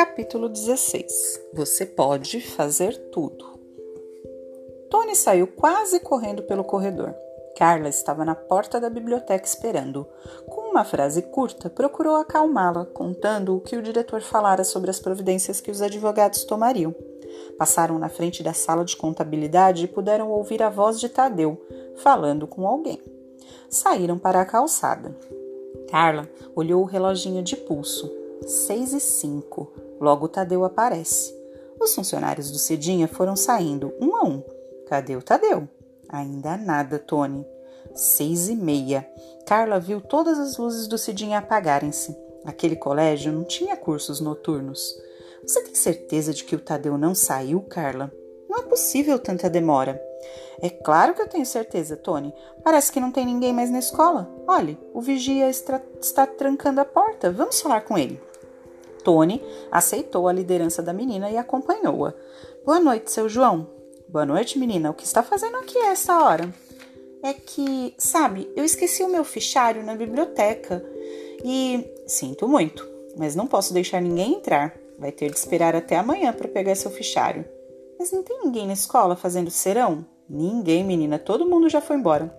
Capítulo 16 Você pode fazer tudo. Tony saiu quase correndo pelo corredor. Carla estava na porta da biblioteca esperando. Com uma frase curta, procurou acalmá-la, contando o que o diretor falara sobre as providências que os advogados tomariam. Passaram na frente da sala de contabilidade e puderam ouvir a voz de Tadeu, falando com alguém. Saíram para a calçada. Carla olhou o reloginho de pulso. Seis e cinco. Logo Tadeu aparece. Os funcionários do Cedinha foram saindo, um a um. Cadê o Tadeu? Ainda nada, Tony. Seis e meia. Carla viu todas as luzes do Cidinha apagarem-se. Aquele colégio não tinha cursos noturnos. Você tem certeza de que o Tadeu não saiu, Carla? Não é possível tanta demora. É claro que eu tenho certeza, Tony. Parece que não tem ninguém mais na escola. Olhe, o vigia está, está trancando a porta. Vamos falar com ele. Tony aceitou a liderança da menina e acompanhou-a. Boa noite, seu João. Boa noite, menina. O que está fazendo aqui a essa hora? É que, sabe, eu esqueci o meu fichário na biblioteca e sinto muito, mas não posso deixar ninguém entrar. Vai ter de esperar até amanhã para pegar seu fichário. Mas não tem ninguém na escola fazendo serão? Ninguém, menina, todo mundo já foi embora.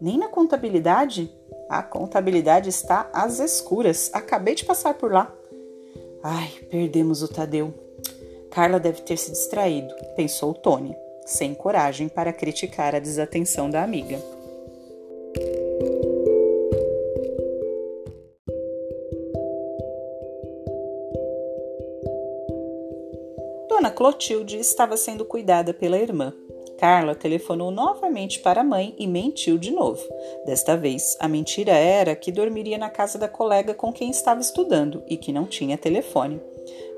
Nem na contabilidade? A contabilidade está às escuras. Acabei de passar por lá. Ai, perdemos o Tadeu. Carla deve ter se distraído, pensou Tony, sem coragem para criticar a desatenção da amiga. Dona Clotilde estava sendo cuidada pela irmã. Carla telefonou novamente para a mãe e mentiu de novo. Desta vez, a mentira era que dormiria na casa da colega com quem estava estudando e que não tinha telefone.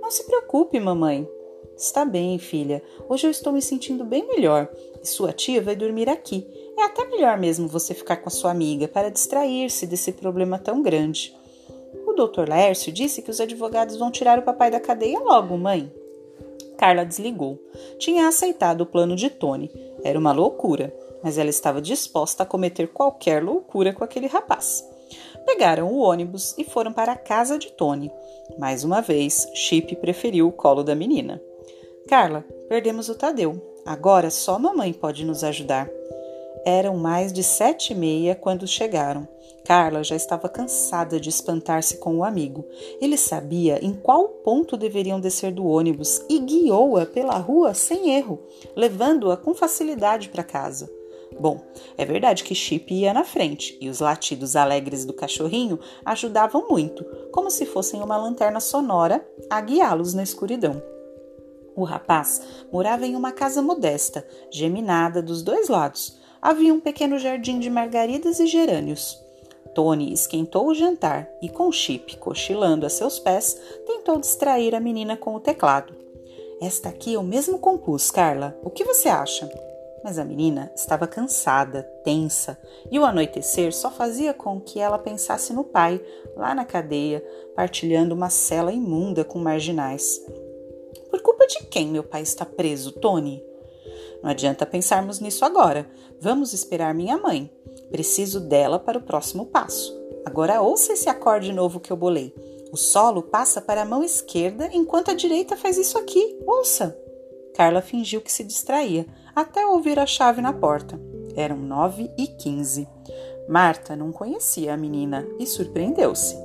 Não se preocupe, mamãe. Está bem, filha. Hoje eu estou me sentindo bem melhor e sua tia vai dormir aqui. É até melhor mesmo você ficar com a sua amiga para distrair-se desse problema tão grande. O doutor Lércio disse que os advogados vão tirar o papai da cadeia logo, mãe. Carla desligou. Tinha aceitado o plano de Tony. Era uma loucura, mas ela estava disposta a cometer qualquer loucura com aquele rapaz. Pegaram o ônibus e foram para a casa de Tony. Mais uma vez, Chip preferiu o colo da menina. Carla, perdemos o Tadeu. Agora só mamãe pode nos ajudar. Eram mais de sete e meia quando chegaram. Carla já estava cansada de espantar-se com o amigo. Ele sabia em qual ponto deveriam descer do ônibus e guiou-a pela rua sem erro, levando-a com facilidade para casa. Bom, é verdade que Chip ia na frente e os latidos alegres do cachorrinho ajudavam muito, como se fossem uma lanterna sonora a guiá-los na escuridão. O rapaz morava em uma casa modesta, geminada dos dois lados. Havia um pequeno jardim de margaridas e gerânios. Tony esquentou o jantar e, com Chip cochilando a seus pés, tentou distrair a menina com o teclado. Esta aqui eu mesmo compus, Carla. O que você acha? Mas a menina estava cansada, tensa, e o anoitecer só fazia com que ela pensasse no pai, lá na cadeia, partilhando uma cela imunda com marginais. Por culpa de quem meu pai está preso, Tony? Não adianta pensarmos nisso agora. Vamos esperar minha mãe. Preciso dela para o próximo passo. Agora ouça esse acorde novo que eu bolei. O solo passa para a mão esquerda enquanto a direita faz isso aqui. Ouça! Carla fingiu que se distraía até ouvir a chave na porta. Eram nove e quinze. Marta não conhecia a menina e surpreendeu-se.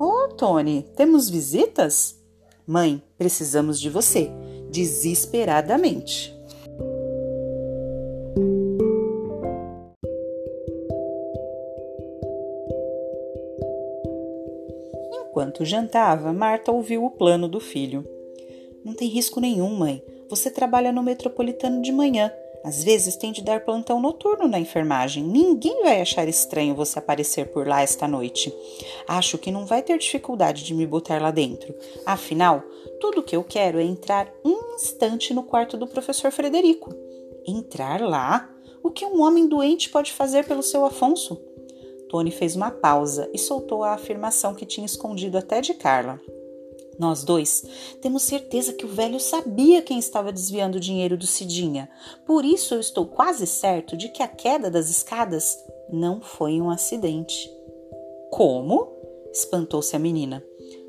Ô, oh, Tony, temos visitas? Mãe, precisamos de você, desesperadamente. Enquanto jantava, Marta ouviu o plano do filho. Não tem risco nenhum, mãe. Você trabalha no metropolitano de manhã. Às vezes tem de dar plantão noturno na enfermagem. Ninguém vai achar estranho você aparecer por lá esta noite. Acho que não vai ter dificuldade de me botar lá dentro. Afinal, tudo o que eu quero é entrar um instante no quarto do professor Frederico. Entrar lá? O que um homem doente pode fazer pelo seu Afonso? Tony fez uma pausa e soltou a afirmação que tinha escondido até de Carla. Nós dois temos certeza que o velho sabia quem estava desviando o dinheiro do Cidinha. Por isso eu estou quase certo de que a queda das escadas não foi um acidente. Como? espantou-se a menina.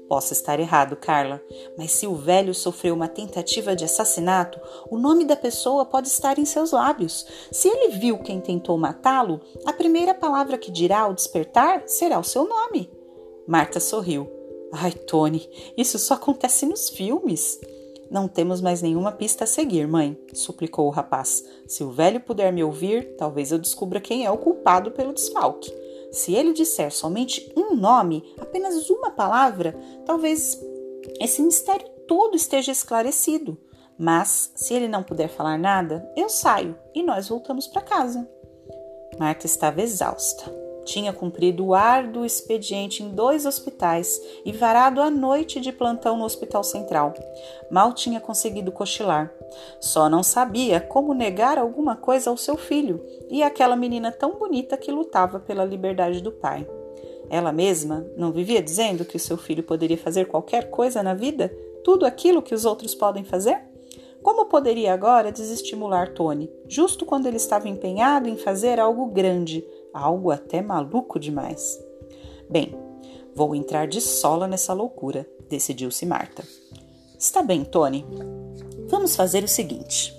Posso estar errado, Carla, mas se o velho sofreu uma tentativa de assassinato, o nome da pessoa pode estar em seus lábios. Se ele viu quem tentou matá-lo, a primeira palavra que dirá ao despertar será o seu nome. Marta sorriu. Ai, Tony, isso só acontece nos filmes. Não temos mais nenhuma pista a seguir, mãe, suplicou o rapaz. Se o velho puder me ouvir, talvez eu descubra quem é o culpado pelo desfalque. Se ele disser somente um nome, apenas uma palavra, talvez esse mistério todo esteja esclarecido. Mas, se ele não puder falar nada, eu saio e nós voltamos para casa. Marta estava exausta. Tinha cumprido o árduo expediente em dois hospitais e varado a noite de plantão no Hospital Central. Mal tinha conseguido cochilar. Só não sabia como negar alguma coisa ao seu filho e àquela menina tão bonita que lutava pela liberdade do pai. Ela mesma não vivia dizendo que o seu filho poderia fazer qualquer coisa na vida? Tudo aquilo que os outros podem fazer? Como poderia agora desestimular Tony, justo quando ele estava empenhado em fazer algo grande, algo até maluco demais. Bem, vou entrar de sola nessa loucura, decidiu-se Marta. Está bem, Tony. Vamos fazer o seguinte.